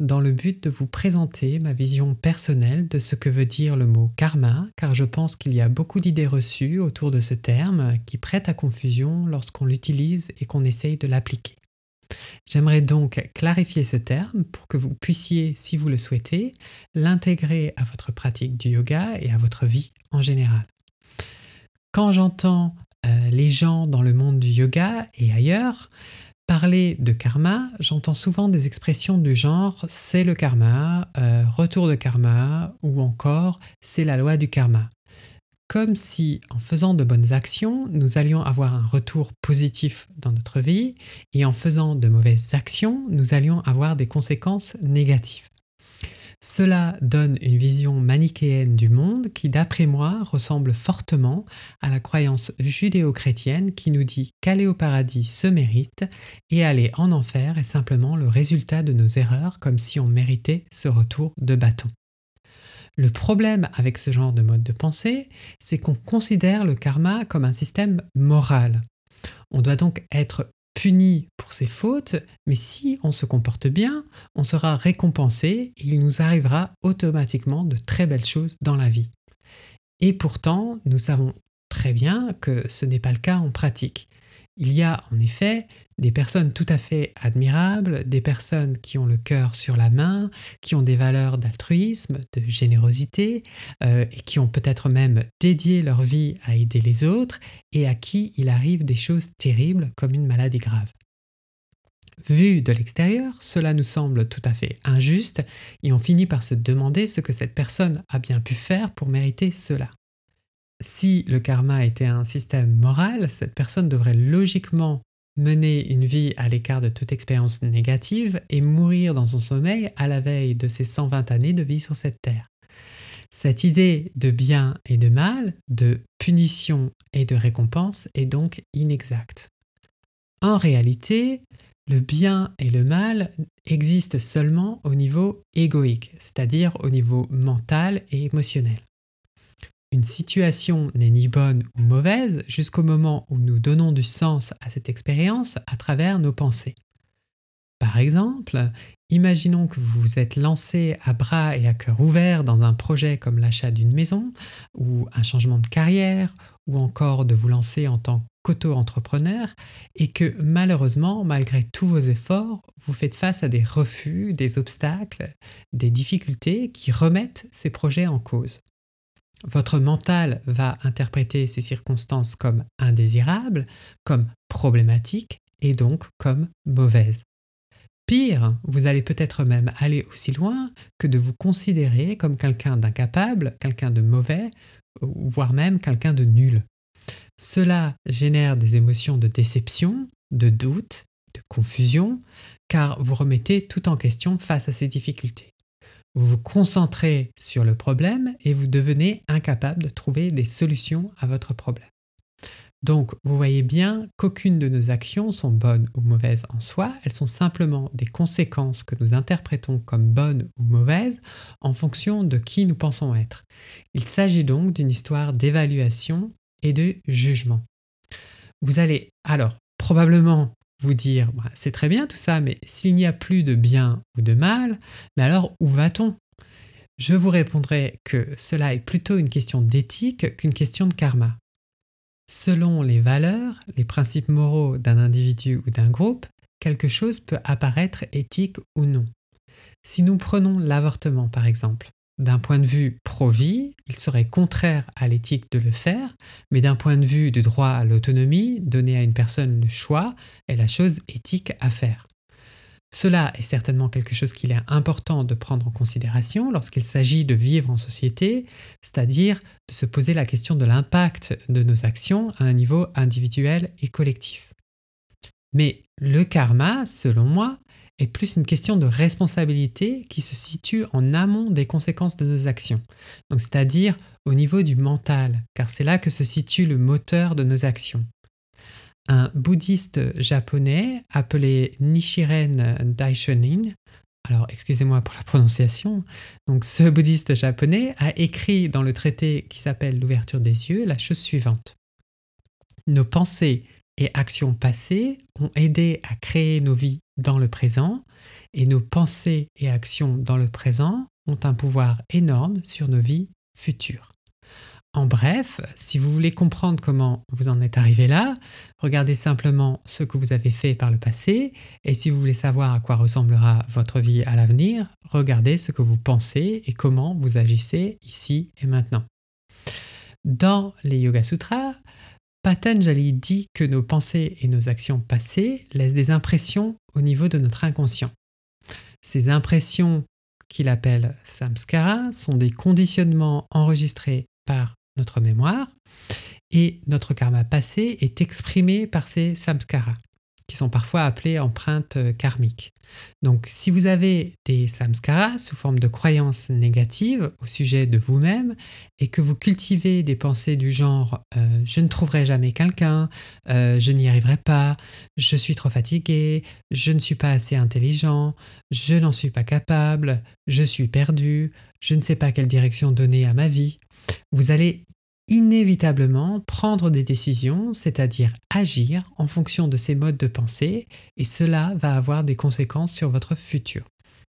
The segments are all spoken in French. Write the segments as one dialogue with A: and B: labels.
A: dans le but de vous présenter ma vision personnelle de ce que veut dire le mot karma, car je pense qu'il y a beaucoup d'idées reçues autour de ce terme qui prêtent à confusion lorsqu'on l'utilise et qu'on essaye de l'appliquer. J'aimerais donc clarifier ce terme pour que vous puissiez, si vous le souhaitez, l'intégrer à votre pratique du yoga et à votre vie en général. Quand j'entends euh, les gens dans le monde du yoga et ailleurs, Parler de karma, j'entends souvent des expressions du genre c'est le karma, euh, retour de karma ou encore c'est la loi du karma. Comme si en faisant de bonnes actions, nous allions avoir un retour positif dans notre vie et en faisant de mauvaises actions, nous allions avoir des conséquences négatives. Cela donne une vision manichéenne du monde qui, d'après moi, ressemble fortement à la croyance judéo-chrétienne qui nous dit qu'aller au paradis se mérite et aller en enfer est simplement le résultat de nos erreurs comme si on méritait ce retour de bâton. Le problème avec ce genre de mode de pensée, c'est qu'on considère le karma comme un système moral. On doit donc être puni pour ses fautes, mais si on se comporte bien, on sera récompensé et il nous arrivera automatiquement de très belles choses dans la vie. Et pourtant, nous savons très bien que ce n'est pas le cas en pratique. Il y a en effet des personnes tout à fait admirables, des personnes qui ont le cœur sur la main, qui ont des valeurs d'altruisme, de générosité, euh, et qui ont peut-être même dédié leur vie à aider les autres, et à qui il arrive des choses terribles comme une maladie grave. Vu de l'extérieur, cela nous semble tout à fait injuste, et on finit par se demander ce que cette personne a bien pu faire pour mériter cela si le karma était un système moral, cette personne devrait logiquement mener une vie à l'écart de toute expérience négative et mourir dans son sommeil à la veille de ses 120 années de vie sur cette terre. Cette idée de bien et de mal, de punition et de récompense est donc inexacte. En réalité, le bien et le mal existent seulement au niveau égoïque, c'est-à-dire au niveau mental et émotionnel. Situation n'est ni bonne ou mauvaise jusqu'au moment où nous donnons du sens à cette expérience à travers nos pensées. Par exemple, imaginons que vous vous êtes lancé à bras et à cœur ouvert dans un projet comme l'achat d'une maison ou un changement de carrière ou encore de vous lancer en tant qu'auto-entrepreneur et que malheureusement, malgré tous vos efforts, vous faites face à des refus, des obstacles, des difficultés qui remettent ces projets en cause. Votre mental va interpréter ces circonstances comme indésirables, comme problématiques et donc comme mauvaises. Pire, vous allez peut-être même aller aussi loin que de vous considérer comme quelqu'un d'incapable, quelqu'un de mauvais, voire même quelqu'un de nul. Cela génère des émotions de déception, de doute, de confusion, car vous remettez tout en question face à ces difficultés. Vous vous concentrez sur le problème et vous devenez incapable de trouver des solutions à votre problème. Donc, vous voyez bien qu'aucune de nos actions sont bonnes ou mauvaises en soi, elles sont simplement des conséquences que nous interprétons comme bonnes ou mauvaises en fonction de qui nous pensons être. Il s'agit donc d'une histoire d'évaluation et de jugement. Vous allez alors probablement vous dire, bah, c'est très bien tout ça, mais s'il n'y a plus de bien ou de mal, mais alors où va-t-on? Je vous répondrai que cela est plutôt une question d'éthique qu'une question de karma. Selon les valeurs, les principes moraux d'un individu ou d'un groupe, quelque chose peut apparaître éthique ou non. Si nous prenons l'avortement par exemple, d'un point de vue pro-vie, il serait contraire à l'éthique de le faire, mais d'un point de vue du droit à l'autonomie, donner à une personne le choix est la chose éthique à faire. Cela est certainement quelque chose qu'il est important de prendre en considération lorsqu'il s'agit de vivre en société, c'est-à-dire de se poser la question de l'impact de nos actions à un niveau individuel et collectif. Mais le karma, selon moi, est plus une question de responsabilité qui se situe en amont des conséquences de nos actions. Donc c'est-à-dire au niveau du mental, car c'est là que se situe le moteur de nos actions. Un bouddhiste japonais appelé Nishiren Daishonin, alors excusez-moi pour la prononciation, donc ce bouddhiste japonais a écrit dans le traité qui s'appelle L'ouverture des yeux la chose suivante. Nos pensées et actions passées ont aidé à créer nos vies dans le présent et nos pensées et actions dans le présent ont un pouvoir énorme sur nos vies futures. En bref, si vous voulez comprendre comment vous en êtes arrivé là, regardez simplement ce que vous avez fait par le passé et si vous voulez savoir à quoi ressemblera votre vie à l'avenir, regardez ce que vous pensez et comment vous agissez ici et maintenant. Dans les Yoga Sutras, Patanjali dit que nos pensées et nos actions passées laissent des impressions au niveau de notre inconscient. Ces impressions qu'il appelle samskara sont des conditionnements enregistrés par notre mémoire et notre karma passé est exprimé par ces samskaras qui sont parfois appelées empreintes euh, karmiques. Donc si vous avez des samskaras sous forme de croyances négatives au sujet de vous-même et que vous cultivez des pensées du genre euh, je ne trouverai jamais quelqu'un, euh, je n'y arriverai pas, je suis trop fatigué, je ne suis pas assez intelligent, je n'en suis pas capable, je suis perdu, je ne sais pas quelle direction donner à ma vie, vous allez inévitablement prendre des décisions, c'est-à-dire agir en fonction de ces modes de pensée, et cela va avoir des conséquences sur votre futur.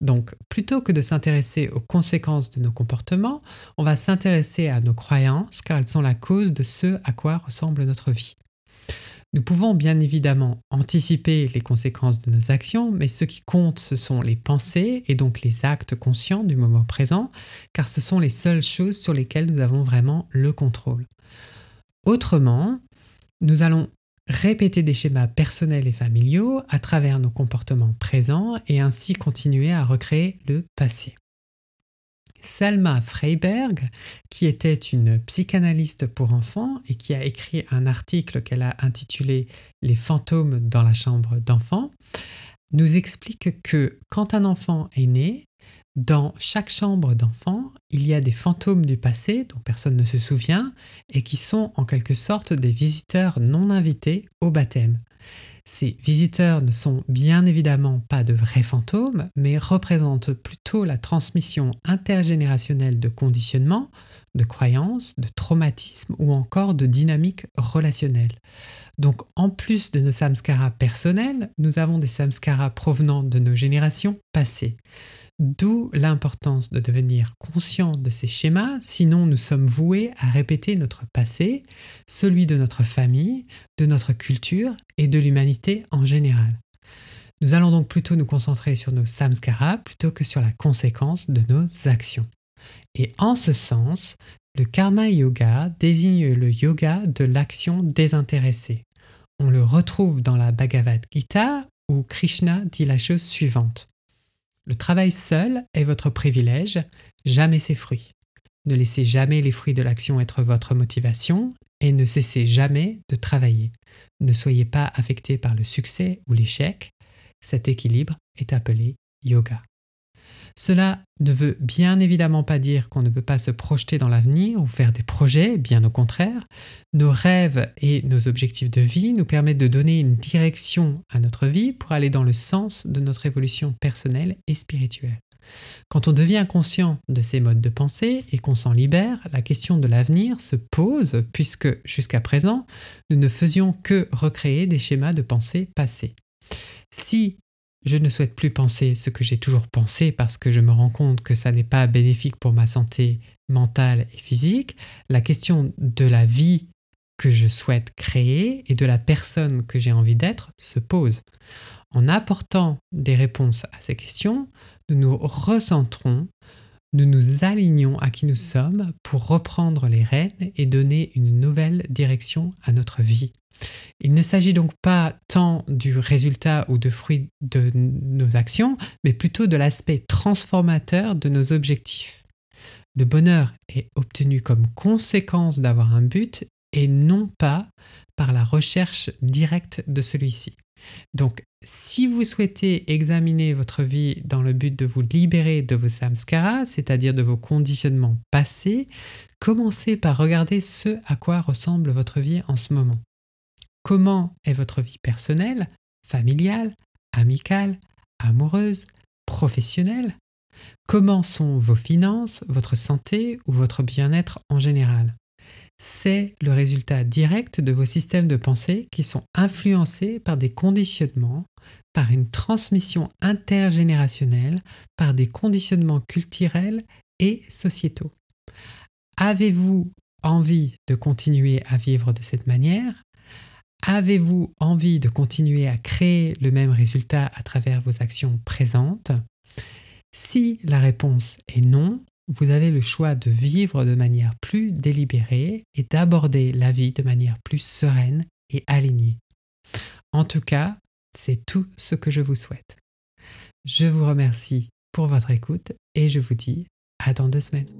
A: Donc, plutôt que de s'intéresser aux conséquences de nos comportements, on va s'intéresser à nos croyances car elles sont la cause de ce à quoi ressemble notre vie. Nous pouvons bien évidemment anticiper les conséquences de nos actions, mais ce qui compte, ce sont les pensées et donc les actes conscients du moment présent, car ce sont les seules choses sur lesquelles nous avons vraiment le contrôle. Autrement, nous allons répéter des schémas personnels et familiaux à travers nos comportements présents et ainsi continuer à recréer le passé. Selma Freiberg, qui était une psychanalyste pour enfants et qui a écrit un article qu'elle a intitulé Les fantômes dans la chambre d'enfant, nous explique que quand un enfant est né, dans chaque chambre d'enfant, il y a des fantômes du passé dont personne ne se souvient et qui sont en quelque sorte des visiteurs non invités au baptême. Ces visiteurs ne sont bien évidemment pas de vrais fantômes, mais représentent plutôt la transmission intergénérationnelle de conditionnement, de croyances, de traumatismes ou encore de dynamiques relationnelles. Donc en plus de nos samskaras personnels, nous avons des samskaras provenant de nos générations passées. D'où l'importance de devenir conscient de ces schémas, sinon nous sommes voués à répéter notre passé, celui de notre famille, de notre culture et de l'humanité en général. Nous allons donc plutôt nous concentrer sur nos samskaras plutôt que sur la conséquence de nos actions. Et en ce sens, le karma yoga désigne le yoga de l'action désintéressée. On le retrouve dans la Bhagavad Gita où Krishna dit la chose suivante. Le travail seul est votre privilège, jamais ses fruits. Ne laissez jamais les fruits de l'action être votre motivation et ne cessez jamais de travailler. Ne soyez pas affecté par le succès ou l'échec. Cet équilibre est appelé yoga. Cela ne veut bien évidemment pas dire qu'on ne peut pas se projeter dans l'avenir ou faire des projets, bien au contraire. Nos rêves et nos objectifs de vie nous permettent de donner une direction à notre vie pour aller dans le sens de notre évolution personnelle et spirituelle. Quand on devient conscient de ces modes de pensée et qu'on s'en libère, la question de l'avenir se pose puisque jusqu'à présent, nous ne faisions que recréer des schémas de pensée passés. Si je ne souhaite plus penser ce que j'ai toujours pensé parce que je me rends compte que ça n'est pas bénéfique pour ma santé mentale et physique. La question de la vie que je souhaite créer et de la personne que j'ai envie d'être se pose. En apportant des réponses à ces questions, nous nous recentrons, nous nous alignons à qui nous sommes pour reprendre les rênes et donner une nouvelle direction à notre vie. Il ne s'agit donc pas tant du résultat ou de fruit de nos actions, mais plutôt de l'aspect transformateur de nos objectifs. Le bonheur est obtenu comme conséquence d'avoir un but et non pas par la recherche directe de celui-ci. Donc, si vous souhaitez examiner votre vie dans le but de vous libérer de vos samskaras, c'est-à-dire de vos conditionnements passés, commencez par regarder ce à quoi ressemble votre vie en ce moment. Comment est votre vie personnelle, familiale, amicale, amoureuse, professionnelle? Comment sont vos finances, votre santé ou votre bien-être en général? C'est le résultat direct de vos systèmes de pensée qui sont influencés par des conditionnements, par une transmission intergénérationnelle, par des conditionnements culturels et sociétaux. Avez-vous envie de continuer à vivre de cette manière? Avez-vous envie de continuer à créer le même résultat à travers vos actions présentes? Si la réponse est non, vous avez le choix de vivre de manière plus délibérée et d'aborder la vie de manière plus sereine et alignée. En tout cas, c'est tout ce que je vous souhaite. Je vous remercie pour votre écoute et je vous dis à dans deux semaines.